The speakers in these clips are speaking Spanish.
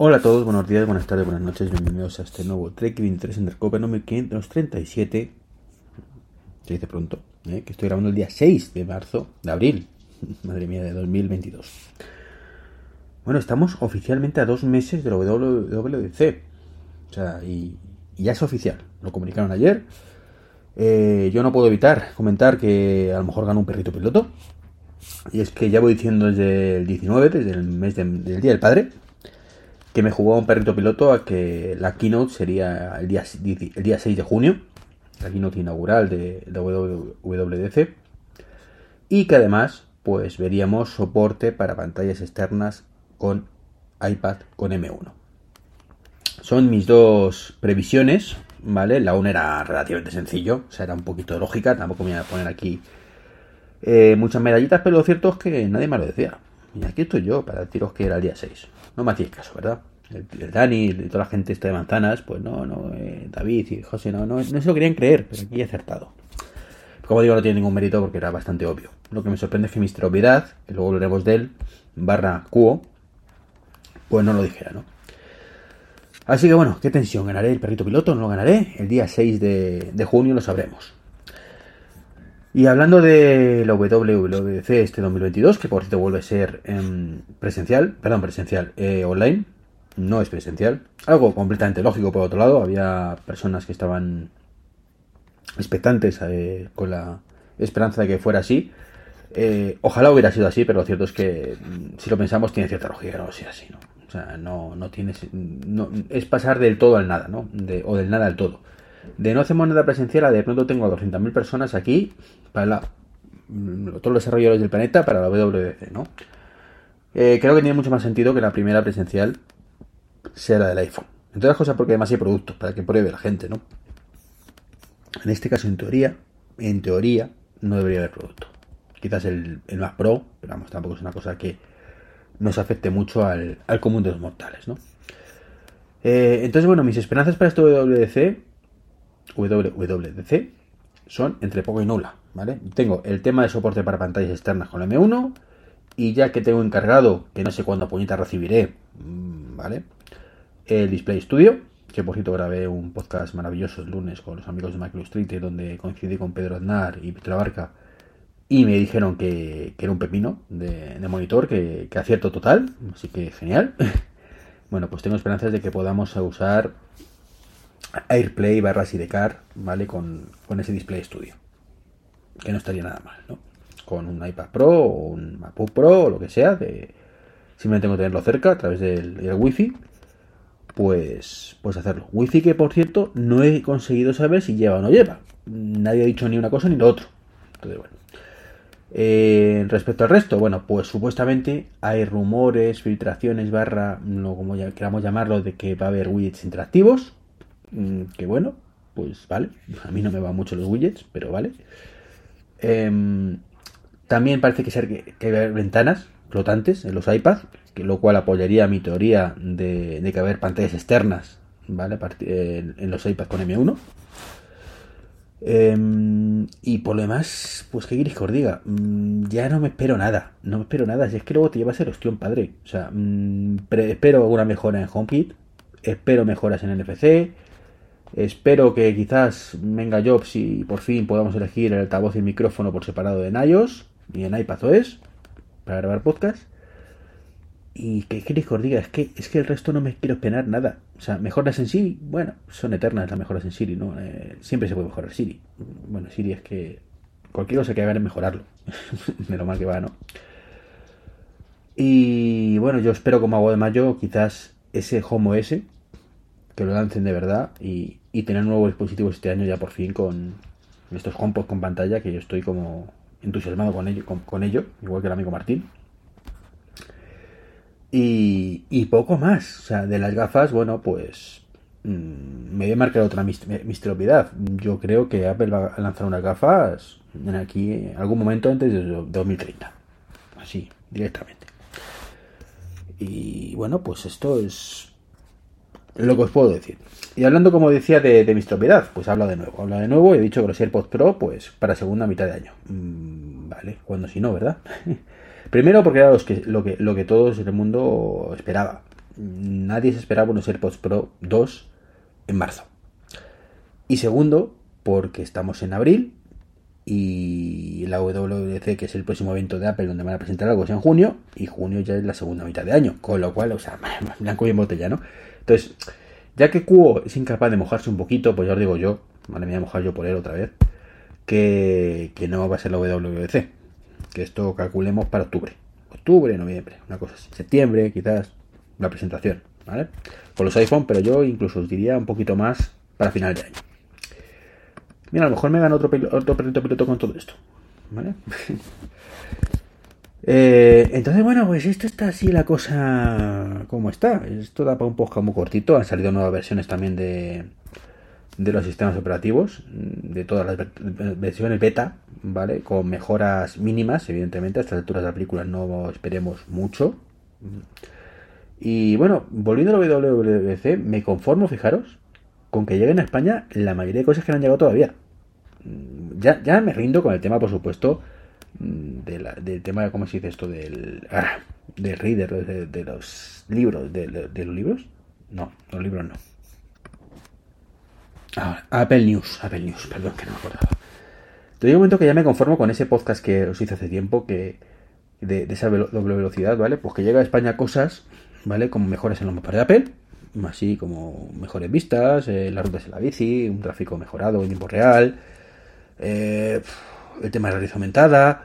Hola a todos, buenos días, buenas tardes, buenas noches, bienvenidos a este nuevo Trek 23 Undercover número 537. Se dice pronto, ¿eh? que estoy grabando el día 6 de marzo, de abril, madre mía, de 2022. Bueno, estamos oficialmente a dos meses de la WWDC. O sea, y, ya es oficial, lo comunicaron ayer. Eh, yo no puedo evitar comentar que a lo mejor gano un perrito piloto. Y es que ya voy diciendo desde el 19, desde el mes del Día del Padre, que me jugó un perrito piloto a que la keynote sería el día, el día 6 de junio, la keynote inaugural de, WWDC, y que además pues veríamos soporte para pantallas externas con iPad con M1. Son mis dos previsiones, ¿vale? La una era relativamente sencillo, o sea, era un poquito lógica, tampoco me voy a poner aquí eh, muchas medallitas, pero lo cierto es que nadie me lo decía. Aquí estoy yo para deciros que era el día 6. No me hacéis caso, ¿verdad? El, Dani y toda la gente esta de manzanas, pues no, no, eh, David y José no, no, no se lo querían creer, pero aquí he acertado. Como digo, no tiene ningún mérito porque era bastante obvio. Lo que me sorprende es que Mr. Obviedad, que luego hablaremos de él, barra Cuo, pues no lo dijera, ¿no? Así que bueno, qué tensión, ¿ganaré el perrito piloto? ¿No lo ganaré? El día 6 de, de junio lo sabremos. Y hablando de la WWDC este 2022, que por cierto vuelve a ser eh, presencial, perdón, presencial, eh, online, no es presencial. Algo completamente lógico por otro lado, había personas que estaban expectantes eh, con la esperanza de que fuera así. Eh, ojalá hubiera sido así, pero lo cierto es que mm, si lo pensamos tiene cierta lógica no sea así, ¿no? O sea, no, no tienes. No, es pasar del todo al nada, ¿no? De, o del nada al todo. De no hacemos nada presencial de pronto tengo a 200.000 personas aquí para la, mm, todos los desarrolladores del planeta para la WWDC, ¿no? Eh, creo que tiene mucho más sentido que la primera presencial sea la del iPhone. Entre otras cosas porque además hay productos para que pruebe la gente, ¿no? En este caso, en teoría, en teoría, no debería haber producto. Quizás el, el más pro, pero vamos, tampoco es una cosa que nos afecte mucho al, al común de los mortales, ¿no? Eh, entonces, bueno, mis esperanzas para este WWDC, WWDC son entre poco y nula, ¿vale? Tengo el tema de soporte para pantallas externas con M1 y ya que tengo encargado, que no sé cuándo puñita recibiré, mm, ¿vale? El Display Studio, que por cierto grabé un podcast maravilloso el lunes con los amigos de Micro Street, donde coincidí con Pedro Aznar y Víctor Barca y me dijeron que, era un pepino de, monitor, que, acierto total, así que genial. bueno, pues tengo esperanzas de que podamos usar AirPlay barra Sidecar, ¿vale? Con, con ese Display Studio. Que no estaría nada mal, ¿no? Con un iPad Pro o un MacBook Pro o lo que sea, de, simplemente tengo que tenerlo cerca a través del, del Wi-Fi pues, pues hacerlo. Wi-Fi que, por cierto, no he conseguido saber si lleva o no lleva. Nadie ha dicho ni una cosa ni lo otro. Entonces, bueno. Eh, respecto al resto, bueno, pues supuestamente hay rumores, filtraciones, barra, no como ya queramos llamarlo, de que va a haber widgets interactivos. Mm, que bueno, pues vale. A mí no me van mucho los widgets, pero vale. Eh, también parece que, ser que, que hay ventanas flotantes en los iPads, que, lo cual apoyaría mi teoría de, de que haber pantallas externas ¿vale? en, en los iPads con M1. Eh, y por lo demás, pues qué queréis que os diga, mm, ya no me espero nada, no me espero nada, si es que luego te llevas el ostión padre, o sea, mm, espero alguna mejora en HomeKit, espero mejoras en NFC, espero que quizás venga Jobs y por fin podamos elegir el altavoz y el micrófono por separado en iOS y en iPadOS para grabar podcast. Y que queréis que os diga, es que, es que el resto no me quiero esperar nada. O sea, mejoras en Siri, bueno, son eternas las mejoras en Siri, ¿no? Eh, siempre se puede mejorar Siri. Bueno, Siri es que cualquier cosa que hagan es mejorarlo. Menos mal que va, ¿no? Y bueno, yo espero como hago de mayo, quizás ese Home OS, que lo lancen de verdad y, tener nuevos dispositivos este año ya por fin con estos HomePod con pantalla, que yo estoy como entusiasmado con ello, con, ello igual que el amigo Martín. Y, poco más. O sea, de las gafas, bueno, pues mmm, me voy a marcar otra misteriosidad. Yo creo que Apple va a lanzar unas gafas aquí algún momento antes de 2030. Así, directamente. Y bueno, pues esto es lo que os puedo decir. Y hablando, como decía, de, de misteriosidad, pues habla de nuevo. Habla de nuevo he dicho que los AirPods Pro, pues para segunda mitad de año. Mm, vale, cuando si no, ¿verdad? Primero porque era los que, lo, que, lo que todos el mundo esperaba. nadie se esperaba unos AirPods Pro 2 en marzo. Y segundo, porque estamos en abril y la WWDC, que es el próximo evento de Apple donde van a presentar algo, es en junio, y junio ya es la segunda mitad de año, con lo cual, o sea, blanco y en botella, ¿no? Entonces, ya que Cuo es incapaz de mojarse un poquito, pues ya os digo yo, vale, me voy a mojar yo por él otra vez, que, no va a ser la WWDC, que esto calculemos para octubre, octubre, noviembre, una cosa así, septiembre, quizás, la presentación, ¿vale? Con los iPhone, pero yo incluso os diría un poquito más para final de año. Mira, a lo mejor me gano otro, otro perrito piloto con todo esto. ¿Vale? eh, entonces, bueno, pues esto está así la cosa como está. Esto da para un poco muy cortito. Han salido nuevas versiones también de, de los sistemas operativos, de todas las versiones beta, ¿vale? Con mejoras mínimas, evidentemente. A estas alturas de la película no esperemos mucho. Y bueno, volviendo a la WWDC, me conformo, fijaros, con que lleguen a España la mayoría de cosas que no han llegado todavía. Mm, ya, ya me rindo con el tema, por supuesto, mm, del tema de cómo se dice esto del, ah, del reader, de, los libros, de, los libros. No, los libros no. Ah, Apple News, Apple News, perdón que no me acordaba. Te un momento que ya me conformo con ese podcast que os hice hace tiempo, que de, esa doble velocidad, ¿vale? Pues que llega a España cosas, ¿vale? Como mejores en los mapas de Apple, así como mejores vistas, eh, las rutas de la bici, un tráfico mejorado en tiempo real, eh, el tema de la realidad aumentada,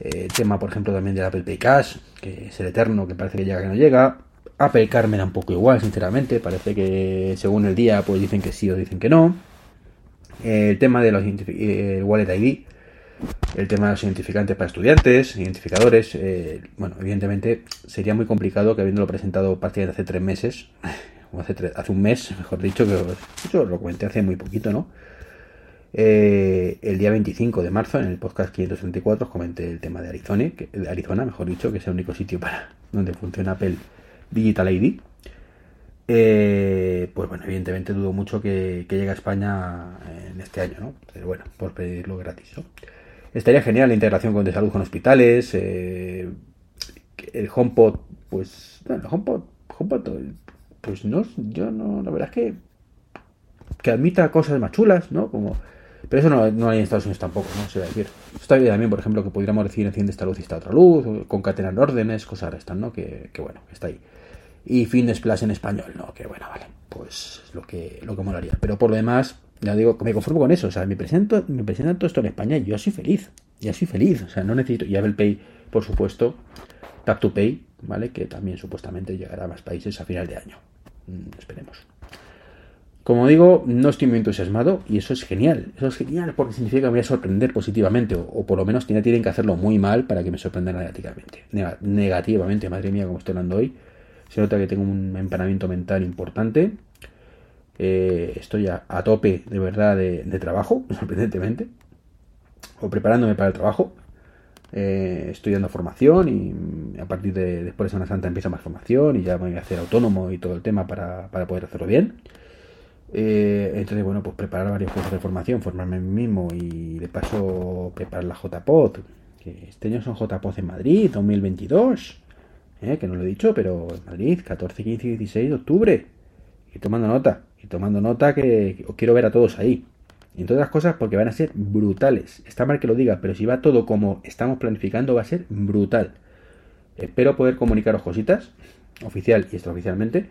eh, el tema, por ejemplo, también del Apple Pay Cash, que es el eterno, que parece que llega que no llega. Apple Car me da un poco igual, sinceramente, parece que según el día, pues dicen que sí o dicen que no. el tema de los Wallet ID, el tema de los identificantes para estudiantes, identificadores, bueno, evidentemente sería muy complicado que habiéndolo presentado prácticamente hace tres meses, hace, un mes, mejor dicho, que yo lo comenté hace muy poquito, ¿no? Eh, el día 25 de marzo, en el podcast 534, os comenté el tema de Arizona, que, de Arizona, mejor dicho, que es el único sitio para donde funciona Apple Digital ID. Eh, pues bueno, evidentemente dudo mucho que, llegue a España en este año, ¿no? Pero bueno, por pedirlo gratis, ¿no? Estaría genial la integración con de salud con hospitales. Eh, el HomePod, pues, bueno, HomePod, HomePod pues no, yo no, la verdad es que que admita cosas más chulas, ¿no? Como, pero eso no, no hay en Estados Unidos tampoco, ¿no? Se va a decir. Está bien también, por ejemplo, que pudiéramos decir enciende esta luz y esta otra luz, concatenar órdenes, cosas estas, ¿no? Que, que bueno, está ahí. Y Fitness Plus en español, ¿no? Que bueno, vale, pues es lo que, lo que molaría. Pero por lo demás, ya digo, me conformo con eso. O sea, me presento, me presento todo esto en España y yo soy feliz. Ya soy feliz. O sea, no necesito. Y Apple Pay, por supuesto, Tap to Pay, ¿vale? Que también supuestamente llegará a más países a final de año. Mm, esperemos. Como digo, no estoy muy entusiasmado y eso es genial. Eso es genial porque significa que me voy a sorprender positivamente o, por lo menos tienen que hacerlo muy mal para que me sorprendan negativamente. negativamente, madre mía, como estoy hablando hoy. Se nota que tengo un empanamiento mental importante. Eh, estoy a, tope de verdad de, trabajo, sorprendentemente. O preparándome para el trabajo. Eh, estoy dando formación y a partir de después de Semana Santa empieza más formación y ya voy a hacer autónomo y todo el tema para, para poder hacerlo bien. Eh, entonces, bueno, pues preparar varios cursos de formación, formarme a mí mismo y de paso preparar la JPOT, que este año son JPOT en Madrid, 2022, eh, que no lo he dicho, pero en Madrid, 14, 15 y 16 de octubre. Y tomando nota, y tomando nota que, os quiero ver a todos ahí. Y entre otras cosas porque van a ser brutales. Está mal que lo diga, pero si va todo como estamos planificando va a ser brutal. Espero poder comunicaros cositas, oficial y extraoficialmente,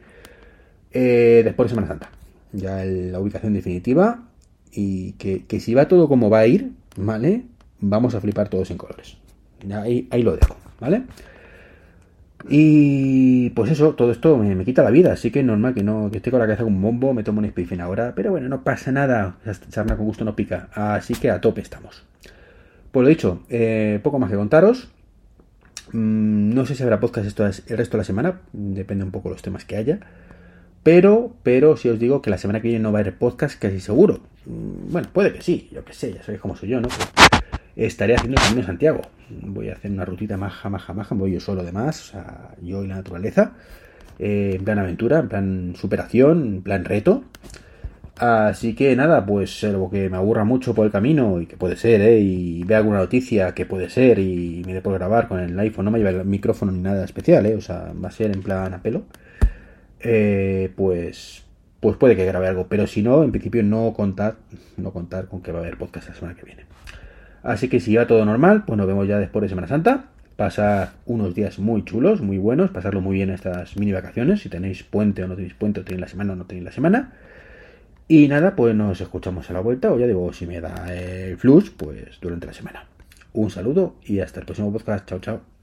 eh, después de Semana Santa ya la ubicación definitiva y que, si va todo como va a ir, ¿vale? Vamos a flipar todos en colores. Ahí, ahí lo dejo, ¿vale? Y pues eso, todo esto me, quita la vida, así que normal que no que esté con la cabeza como un bombo, me tomo un spifin ahora, pero bueno, no pasa nada, charla con gusto no pica, así que a tope estamos. Pues lo dicho, eh, poco más que contaros. Mm, no sé si habrá podcast esto el resto de la semana, depende un poco de los temas que haya. Pero, pero si os digo que la semana que viene no va a haber podcast, casi seguro. Mm, bueno, puede que sí, yo que sé, ya sabéis cómo soy yo, ¿no? Estaré haciendo el camino Santiago. Voy a hacer una rutita maja, maja, maja, voy yo solo además, o sea, yo y la naturaleza. Eh, en plan aventura, en plan superación, en plan reto. Así que nada, pues algo que me aburra mucho por el camino y que puede ser, ¿eh? Y vea alguna noticia que puede ser y me dé por grabar con el iPhone, no me lleva el micrófono ni nada especial, ¿eh? O sea, va a ser en plan a pelo. eh, pues pues puede que grabe algo, pero si no, en principio no contar, no contar con que va a haber podcast la semana que viene. Así que si va todo normal, pues nos vemos ya después de Semana Santa. Pasar unos días muy chulos, muy buenos, pasarlo muy bien estas mini vacaciones. Si tenéis puente o no tenéis puente, o tenéis la semana o no tenéis la semana. Y nada, pues nos escuchamos a la vuelta, o ya digo, si me da el flux, pues durante la semana. Un saludo y hasta el próximo podcast. Chao, chao.